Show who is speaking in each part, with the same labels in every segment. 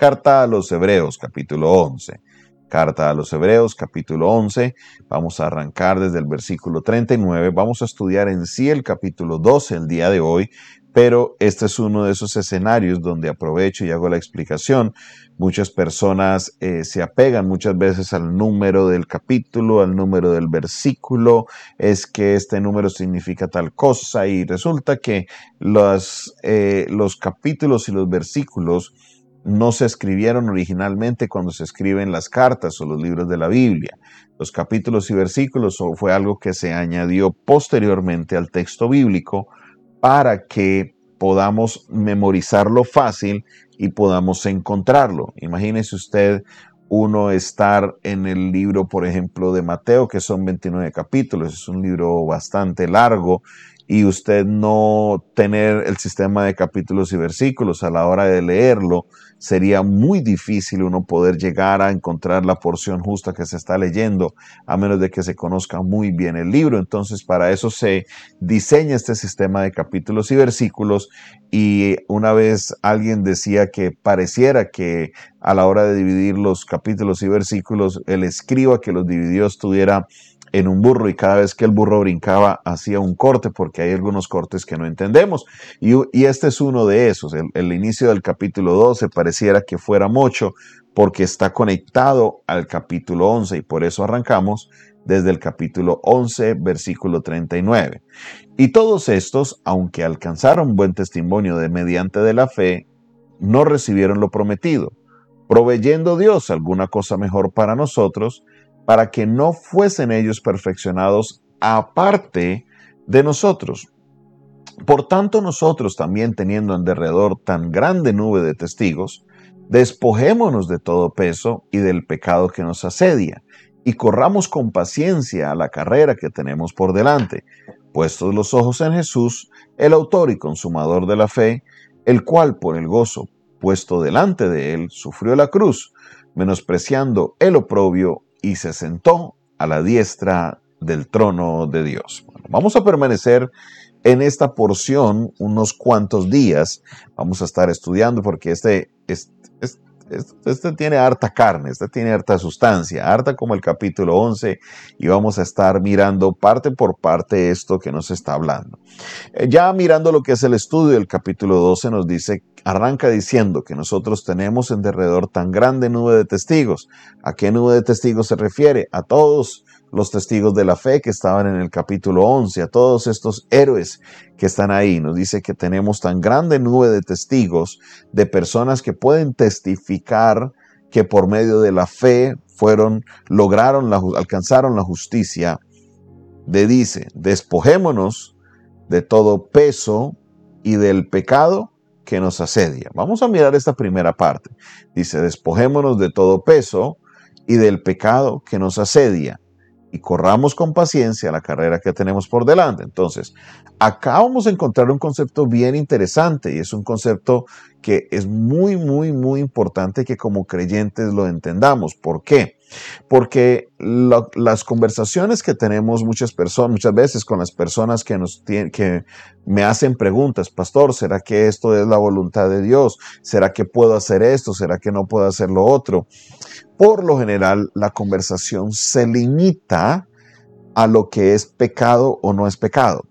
Speaker 1: Carta a los Hebreos, capítulo 11. Carta a los Hebreos, capítulo 11. Vamos a arrancar desde el versículo 39. Vamos a estudiar en sí el capítulo 12 el día de hoy, pero este es uno de esos escenarios donde aprovecho y hago la explicación. Muchas personas eh, se apegan muchas veces al número del capítulo, al número del versículo, es que este número significa tal cosa y resulta que los, eh, los capítulos y los versículos no se escribieron originalmente cuando se escriben las cartas o los libros de la Biblia. Los capítulos y versículos fue algo que se añadió posteriormente al texto bíblico para que podamos memorizarlo fácil y podamos encontrarlo. Imagínese usted uno estar en el libro, por ejemplo, de Mateo, que son 29 capítulos, es un libro bastante largo y usted no tener el sistema de capítulos y versículos a la hora de leerlo, sería muy difícil uno poder llegar a encontrar la porción justa que se está leyendo, a menos de que se conozca muy bien el libro. Entonces, para eso se diseña este sistema de capítulos y versículos y una vez alguien decía que pareciera que a la hora de dividir los capítulos y versículos, el escriba que los dividió estuviera en un burro y cada vez que el burro brincaba hacía un corte porque hay algunos cortes que no entendemos. Y, este es uno de esos. El, inicio del capítulo 12 pareciera que fuera mucho porque está conectado al capítulo 11 y por eso arrancamos desde el capítulo 11, versículo 39. Y todos estos, aunque alcanzaron buen testimonio de mediante de la fe, no recibieron lo prometido, proveyendo Dios alguna cosa mejor para nosotros, para que no fuesen ellos perfeccionados aparte de nosotros. Por tanto, nosotros también teniendo en derredor tan grande nube de testigos, despojémonos de todo peso y del pecado que nos asedia, y corramos con paciencia a la carrera que tenemos por delante, puestos los ojos en Jesús, el autor y consumador de la fe, el cual por el gozo puesto delante de él sufrió la cruz, menospreciando el oprobio y se sentó a la diestra del trono de Dios. vamos a permanecer en esta porción unos cuantos días. Vamos a estar estudiando porque este, este, tiene harta carne, este tiene harta sustancia, harta como el capítulo 11 y vamos a estar mirando parte por parte esto que nos está hablando. Eh, ya mirando lo que es el estudio del capítulo 12 nos dice arranca diciendo que nosotros tenemos en derredor tan grande nube de testigos. ¿A qué nube de testigos se refiere? A todos los testigos de la fe que estaban en el capítulo 11, a todos estos héroes que están ahí. Nos dice que tenemos tan grande nube de testigos, de personas que pueden testificar que por medio de la fe fueron, lograron, la, alcanzaron la justicia. De dice, despojémonos de todo peso y del pecado que nos asedia. Vamos a mirar esta primera parte. Dice, despojémonos de todo peso y del pecado que nos asedia y corramos con paciencia la carrera que tenemos por delante. Entonces, acá vamos a encontrar un concepto bien interesante y es un concepto que es muy, muy, muy importante que como creyentes lo entendamos. ¿Por qué? Porque las conversaciones que tenemos muchas personas, muchas veces con las personas que nos que me hacen preguntas, pastor, ¿será que esto es la voluntad de Dios? ¿Será que puedo hacer esto? ¿Será que no puedo hacer lo otro? Por lo general, la conversación se limita a lo que es pecado o no es pecado.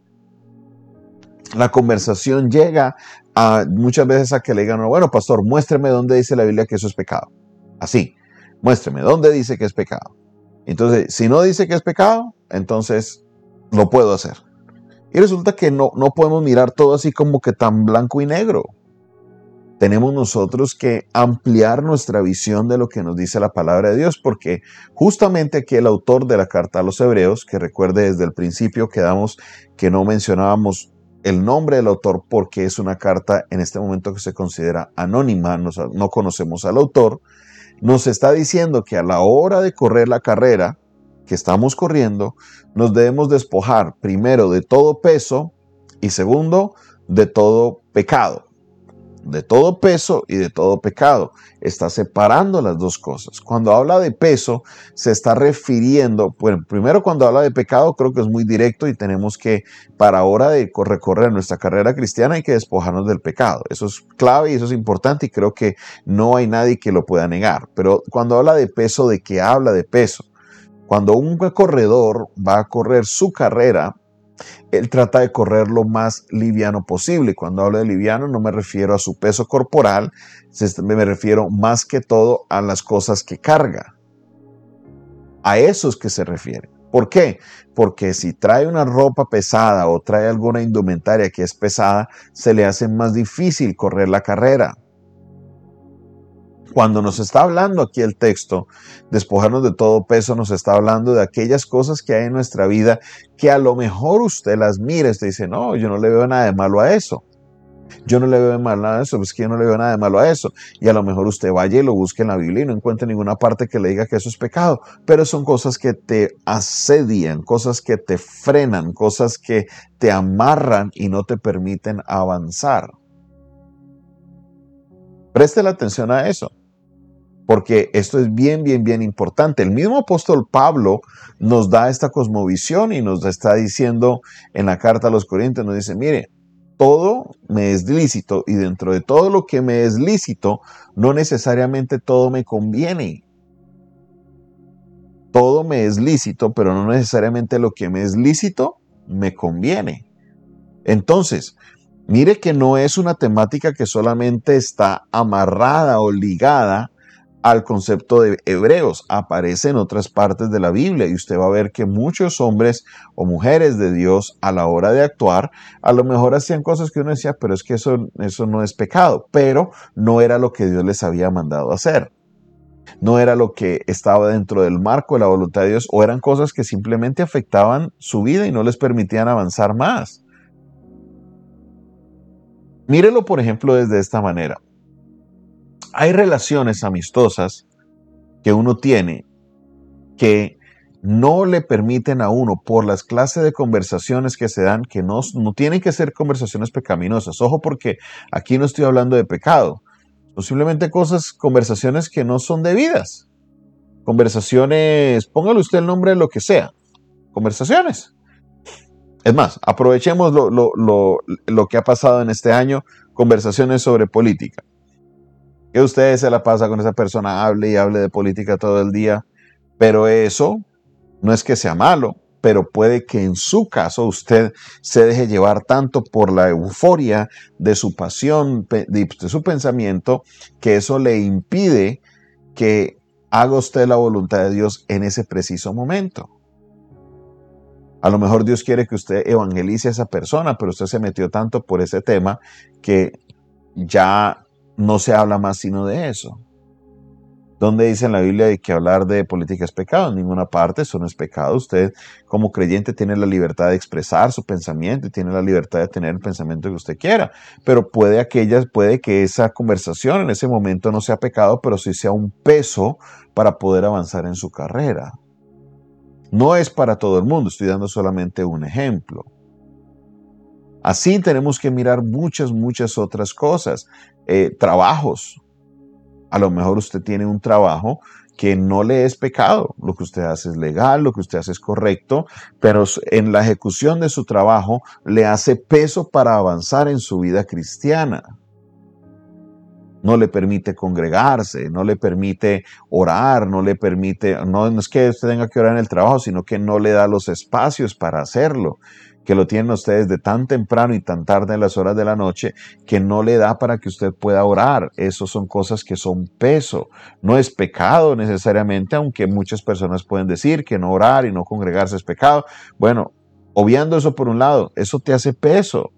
Speaker 1: La conversación llega a muchas veces a que le digan, bueno, pastor, muéstreme dónde dice la Biblia que eso es pecado. Así, muéstreme, ¿dónde dice que es pecado? Entonces, si no dice que es pecado, entonces lo puedo hacer. Y resulta que no, no podemos mirar todo así como que tan blanco y negro. Tenemos nosotros que ampliar nuestra visión de lo que nos dice la palabra de Dios, porque justamente aquí el autor de la carta a los hebreos, que recuerde desde el principio quedamos que no mencionábamos el nombre del autor porque es una carta en este momento que se considera anónima, no conocemos al autor, nos está diciendo que a la hora de correr la carrera que estamos corriendo, nos debemos despojar primero de todo peso y segundo de todo pecado. De todo peso y de todo pecado. Está separando las dos cosas. Cuando habla de peso, se está refiriendo, bueno, primero cuando habla de pecado, creo que es muy directo y tenemos que, para hora de recorrer nuestra carrera cristiana, hay que despojarnos del pecado. Eso es clave y eso es importante y creo que no hay nadie que lo pueda negar. Pero cuando habla de peso, ¿de qué habla de peso? Cuando un corredor va a correr su carrera, él trata de correr lo más liviano posible. Cuando hablo de liviano no me refiero a su peso corporal, me refiero más que todo a las cosas que carga. A eso es que se refiere. ¿Por qué? Porque si trae una ropa pesada o trae alguna indumentaria que es pesada, se le hace más difícil correr la carrera. Cuando nos está hablando aquí el texto, despojarnos de todo peso, nos está hablando de aquellas cosas que hay en nuestra vida que a lo mejor usted las mira usted dice, no, yo no le veo nada de malo a eso. Yo no le veo nada a eso, pues que yo no le veo nada de malo a eso. Y a lo mejor usted vaya y lo busque en la Biblia y no encuentre ninguna parte que le diga que eso es pecado. Pero son cosas que te asedian, cosas que te frenan, cosas que te amarran y no te permiten avanzar. Preste la atención a eso porque esto es bien, bien, bien importante. El mismo apóstol Pablo nos da esta cosmovisión y nos está diciendo en la carta a los Corintios, nos dice, mire, todo me es lícito y dentro de todo lo que me es lícito, no necesariamente todo me conviene. Todo me es lícito, pero no necesariamente lo que me es lícito me conviene. Entonces, mire que no es una temática que solamente está amarrada o ligada al concepto de hebreos. Aparece en otras partes de la Biblia y usted va a ver que muchos hombres o mujeres de Dios a la hora de actuar, a lo mejor hacían cosas que uno decía, pero es que eso, eso no es pecado, pero no era lo que Dios les había mandado hacer. No era lo que estaba dentro del marco de la voluntad de Dios o eran cosas que simplemente afectaban su vida y no les permitían avanzar más. Mírelo, por ejemplo, desde esta manera hay relaciones amistosas que uno tiene que no le permiten a uno, por las clases de conversaciones que se dan, que no, no tienen que ser conversaciones pecaminosas. Ojo porque aquí no estoy hablando de pecado, posiblemente cosas, conversaciones que no son debidas. Conversaciones, póngale usted el nombre de lo que sea. Conversaciones. Es más, aprovechemos lo, lo que ha pasado en este año, conversaciones sobre política que usted se la pasa con esa persona, hable y hable de política todo el día, pero eso no es que sea malo, pero puede que en su caso usted se deje llevar tanto por la euforia de su pasión, de su pensamiento, que eso le impide que haga usted la voluntad de Dios en ese preciso momento. A lo mejor Dios quiere que usted evangelice a esa persona, pero usted se metió tanto por ese tema que ya no se habla más sino de eso. ¿Dónde dice en la Biblia que hablar de política es pecado? En ninguna parte, eso no es pecado. Usted como creyente tiene la libertad de expresar su pensamiento y tiene la libertad de tener el pensamiento que usted quiera. Pero puede, aquellas, puede que esa conversación en ese momento no sea pecado, pero sí sea un peso para poder avanzar en su carrera. No es para todo el mundo, estoy dando solamente un ejemplo. Así tenemos que mirar muchas, muchas otras cosas. Eh, trabajos. A lo mejor usted tiene un trabajo que no le es pecado. Lo que usted hace es legal, lo que usted hace es correcto, pero en la ejecución de su trabajo le hace peso para avanzar en su vida cristiana. No le permite congregarse, no le permite orar, no le permite, no, no es que usted tenga que orar en el trabajo, sino que no le da los espacios para hacerlo que lo tienen ustedes de tan temprano y tan tarde en las horas de la noche que no le da para que usted pueda orar. Eso son cosas que son peso. No es pecado necesariamente, aunque muchas personas pueden decir que no orar y no congregarse es pecado. Bueno, obviando eso por un lado, eso te hace peso.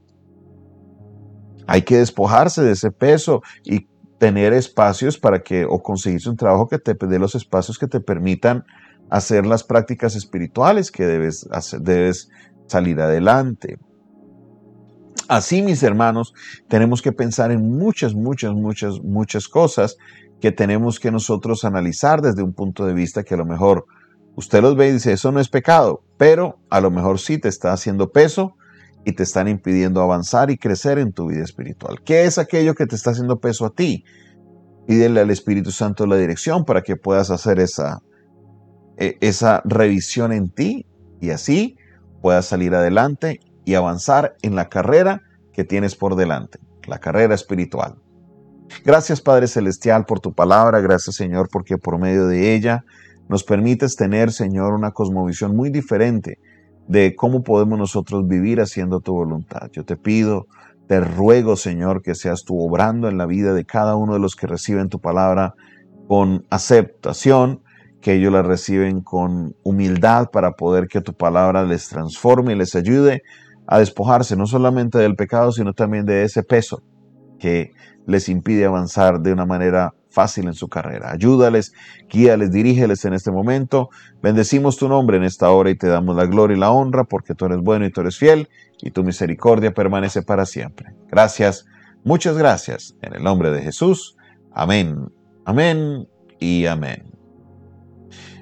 Speaker 1: Hay que despojarse de ese peso y tener espacios para que, o conseguirse un trabajo que te dé los espacios que te permitan hacer las prácticas espirituales que debes, debes salir adelante. Así, mis hermanos, tenemos que pensar en muchas, muchas, muchas, muchas cosas que tenemos que nosotros analizar desde un punto de vista que a lo mejor usted los ve y dice, eso no es pecado, pero a lo mejor sí te está haciendo peso y te están impidiendo avanzar y crecer en tu vida espiritual. ¿Qué es aquello que te está haciendo peso a ti? Pídele al Espíritu Santo la dirección para que puedas hacer esa, e, esa revisión en ti y así puedas salir adelante y avanzar en la carrera que tienes por delante, la carrera espiritual. Gracias Padre Celestial por tu palabra, gracias Señor porque por medio de ella nos permites tener Señor una cosmovisión muy diferente de cómo podemos nosotros vivir haciendo tu voluntad. Yo te pido, te ruego Señor que seas tú obrando en la vida de cada uno de los que reciben tu palabra con aceptación, que ellos la reciben con humildad para poder que tu palabra les transforme y les ayude a despojarse no solamente del pecado, sino también de ese peso que les impide avanzar de una manera fácil en su carrera. Ayúdales, guíales, dirígeles en este momento. Bendecimos tu nombre en esta hora y te damos la gloria y la honra porque tú eres bueno y tú eres fiel y tu misericordia permanece para siempre. Gracias, muchas gracias. En el nombre de Jesús. Amén, amén y amén.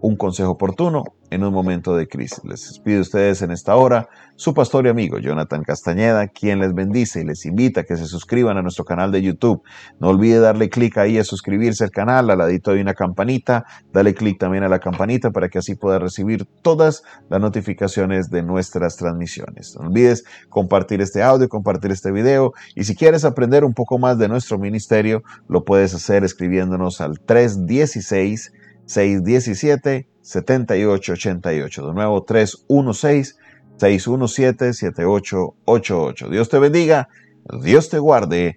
Speaker 1: un consejo oportuno en un momento de crisis. Les despido a ustedes en esta hora su pastor y amigo Jonathan Castañeda, quien les bendice y les invita a que se suscriban a nuestro canal de YouTube. No olvide darle clic ahí a suscribirse al canal, al ladito hay una campanita, dale clic también a la campanita para que así pueda recibir todas las notificaciones de nuestras transmisiones. No olvides compartir este audio, compartir este video y si quieres aprender un poco más de nuestro ministerio, lo puedes hacer escribiéndonos al 316 617-7888. De nuevo, 316-617-7888. Dios te bendiga, Dios te guarde,